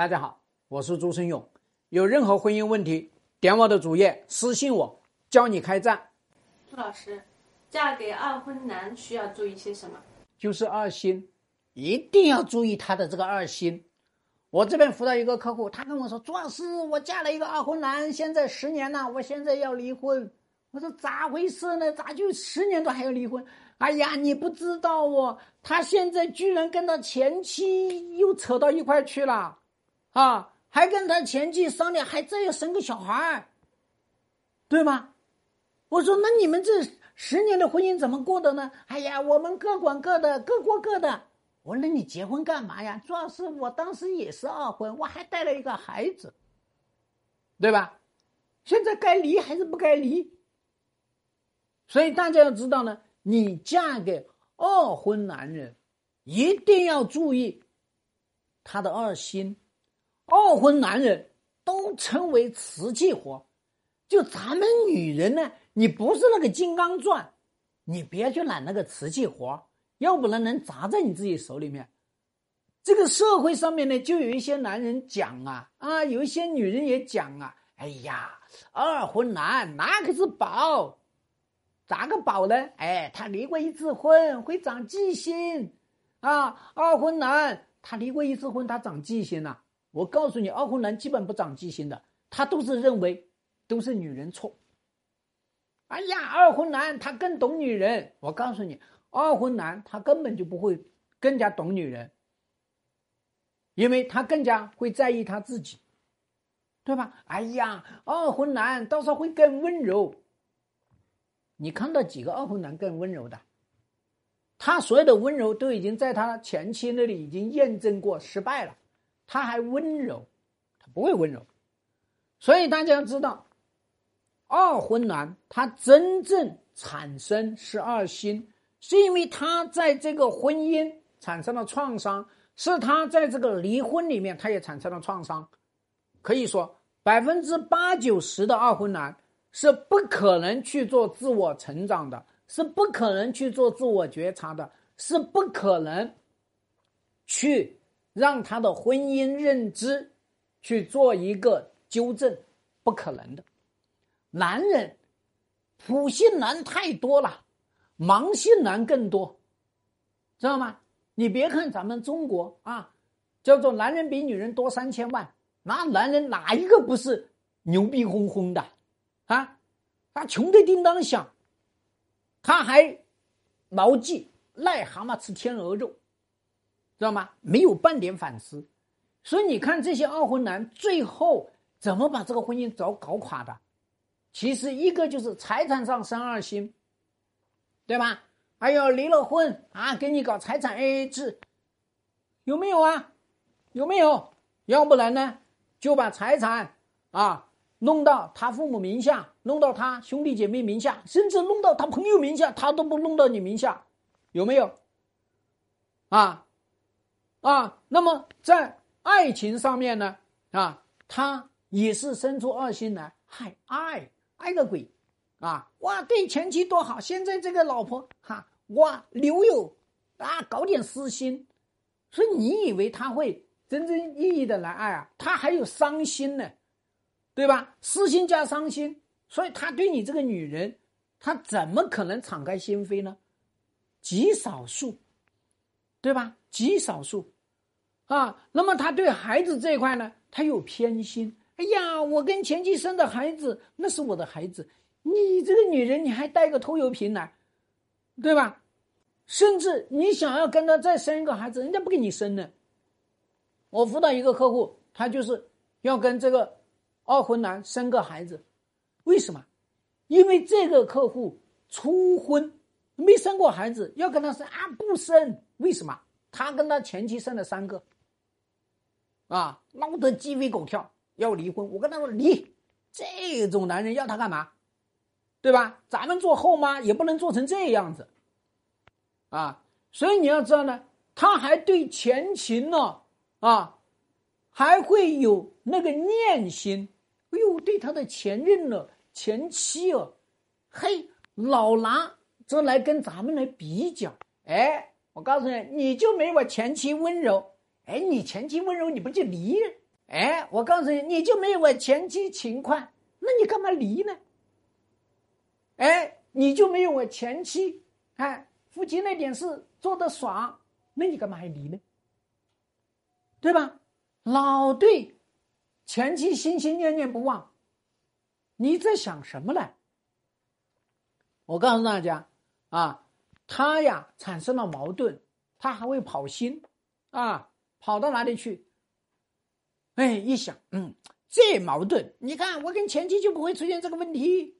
大家好，我是朱生勇。有任何婚姻问题，点我的主页私信我，教你开战。朱老师，嫁给二婚男需要注意些什么？就是二心，一定要注意他的这个二心。我这边辅导一个客户，他跟我说：“朱老师，我嫁了一个二婚男，现在十年了，我现在要离婚。”我说：“咋回事呢？咋就十年都还要离婚？”哎呀，你不知道哦，他现在居然跟他前妻又扯到一块去了。啊，还跟他前妻商量，还再要生个小孩儿对吗？我说，那你们这十年的婚姻怎么过的呢？哎呀，我们各管各的，各过各的。我说，那你结婚干嘛呀？主要是我当时也是二婚，我还带了一个孩子，对吧？现在该离还是不该离？所以大家要知道呢，你嫁给二婚男人，一定要注意他的二心。二婚男人都称为瓷器活，就咱们女人呢，你不是那个金刚钻，你别去揽那个瓷器活，要不然能砸在你自己手里面。这个社会上面呢，就有一些男人讲啊啊，有一些女人也讲啊，哎呀，二婚男那可是宝，咋个宝呢？哎，他离过一次婚，会长记性啊。二婚男他离过一次婚，他长记性了。我告诉你，二婚男基本不长记性的，他都是认为都是女人错。哎呀，二婚男他更懂女人。我告诉你，二婚男他根本就不会更加懂女人，因为他更加会在意他自己，对吧？哎呀，二婚男到时候会更温柔。你看到几个二婚男更温柔的？他所有的温柔都已经在他前妻那里已经验证过失败了。他还温柔，他不会温柔，所以大家要知道，二婚男他真正产生是二心，是因为他在这个婚姻产生了创伤，是他在这个离婚里面他也产生了创伤，可以说百分之八九十的二婚男是不可能去做自我成长的，是不可能去做自我觉察的，是不可能去。让他的婚姻认知去做一个纠正，不可能的。男人，普信男太多了，盲信男更多，知道吗？你别看咱们中国啊，叫做男人比女人多三千万，那男人哪一个不是牛逼哄哄的啊？他穷的叮当响，他还牢记癞蛤蟆吃天鹅肉。知道吗？没有半点反思，所以你看这些二婚男最后怎么把这个婚姻搞搞垮的？其实一个就是财产上生二心，对吧？还有离了婚啊，给你搞财产 AA 制，有没有啊？有没有？要不然呢，就把财产啊弄到他父母名下，弄到他兄弟姐妹名下，甚至弄到他朋友名下，他都不弄到你名下，有没有？啊？啊，那么在爱情上面呢，啊，他也是生出二心来，还，爱爱个鬼，啊，哇，对前妻多好，现在这个老婆哈，哇，留有啊，搞点私心，所以你以为他会真正意义的来爱啊？他还有伤心呢，对吧？私心加伤心，所以他对你这个女人，他怎么可能敞开心扉呢？极少数。对吧？极少数，啊，那么他对孩子这一块呢，他有偏心。哎呀，我跟前妻生的孩子，那是我的孩子，你这个女人，你还带个拖油瓶来，对吧？甚至你想要跟他再生一个孩子，人家不给你生呢。我辅导一个客户，他就是要跟这个二婚男生个孩子，为什么？因为这个客户初婚。没生过孩子，要跟他生啊？不生，为什么？他跟他前妻生了三个，啊，闹得鸡飞狗跳，要离婚。我跟他说离，这种男人要他干嘛？对吧？咱们做后妈也不能做成这样子，啊，所以你要知道呢，他还对前情呢，啊，还会有那个念心。哎呦，对他的前任呢，前妻哦，嘿，老拿。这来跟咱们来比较，哎，我告诉你，你就没我前妻温柔，哎，你前妻温柔，你不就离哎，我告诉你，你就没有我前妻勤快，那你干嘛离呢？哎，你就没有我前妻，哎，夫妻那点事做得爽，那你干嘛还离呢？对吧？老对前妻心心念念不忘，你在想什么呢？我告诉大家啊，他呀产生了矛盾，他还会跑心啊，跑到哪里去？哎，一想，嗯，这矛盾，你看我跟前妻就不会出现这个问题。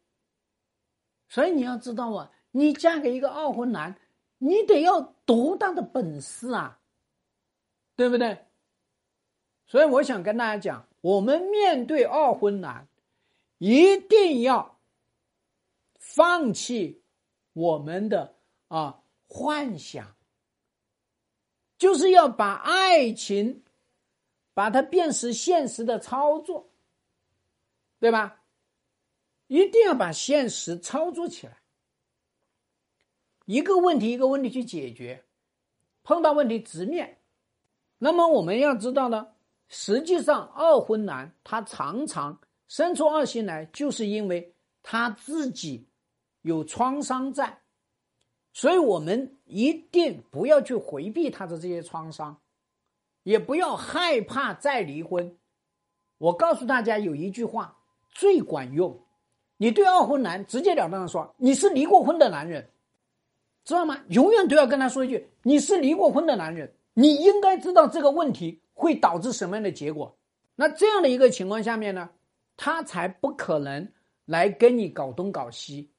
所以你要知道啊，你嫁给一个二婚男，你得要多大的本事啊，对不对？所以我想跟大家讲，我们面对二婚男，一定要放弃我们的啊幻想，就是要把爱情把它变成现实的操作，对吧？一定要把现实操作起来，一个问题一个问题去解决，碰到问题直面。那么我们要知道呢，实际上二婚男他常常生出二心来，就是因为他自己有创伤在，所以我们一定不要去回避他的这些创伤，也不要害怕再离婚。我告诉大家有一句话最管用。你对二婚男直截了当的说你是离过婚的男人，知道吗？永远都要跟他说一句你是离过婚的男人，你应该知道这个问题会导致什么样的结果。那这样的一个情况下面呢，他才不可能来跟你搞东搞西，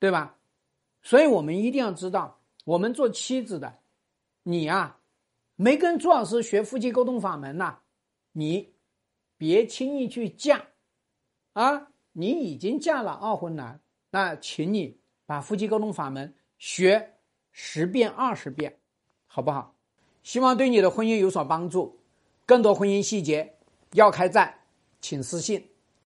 对吧？所以我们一定要知道，我们做妻子的，你啊，没跟朱老师学夫妻沟通法门呐，你别轻易去嫁啊。你已经嫁了二婚男，那请你把夫妻沟通法门学十遍二十遍，好不好？希望对你的婚姻有所帮助。更多婚姻细节要开战，请私信。